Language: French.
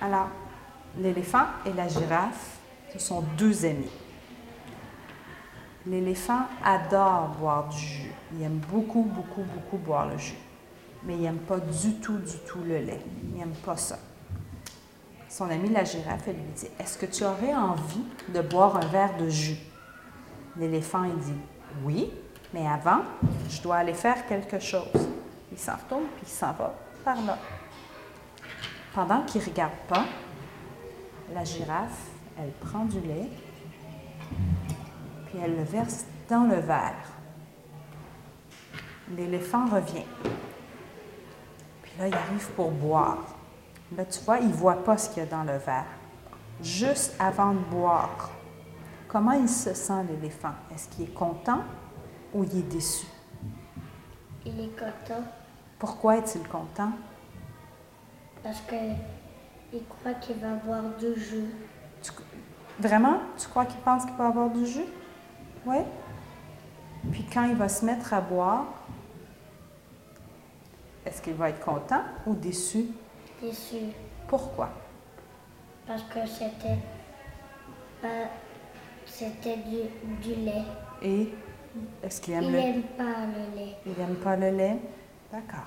Alors, l'éléphant et la girafe, ce sont deux amis. L'éléphant adore boire du jus. Il aime beaucoup, beaucoup, beaucoup boire le jus. Mais il n'aime pas du tout, du tout le lait. Il n'aime pas ça. Son ami la girafe, elle lui dit Est-ce que tu aurais envie de boire un verre de jus? L'éléphant, il dit Oui, mais avant, je dois aller faire quelque chose. Il s'en retourne puis il s'en va par là. Pendant qu'il ne regarde pas, la girafe, elle prend du lait, puis elle le verse dans le verre. L'éléphant revient. Puis là, il arrive pour boire. Là, tu vois, il ne voit pas ce qu'il y a dans le verre. Juste avant de boire, comment il se sent, l'éléphant? Est-ce qu'il est content ou il est déçu? Il est content Pourquoi est-il content? Parce que il croit qu'il va avoir du jus. Tu- vraiment? Tu crois qu'il pense qu'il va avoir du jus? Oui? Puis quand il va se mettre à boire, est-ce qu'il va être content ou déçu? Déçu. Pourquoi? Parce que c'était pas. C'était du, du lait. Et est-ce qu'il aime Il le n'aime pas le lait. Il n'aime pas le lait? D'accord.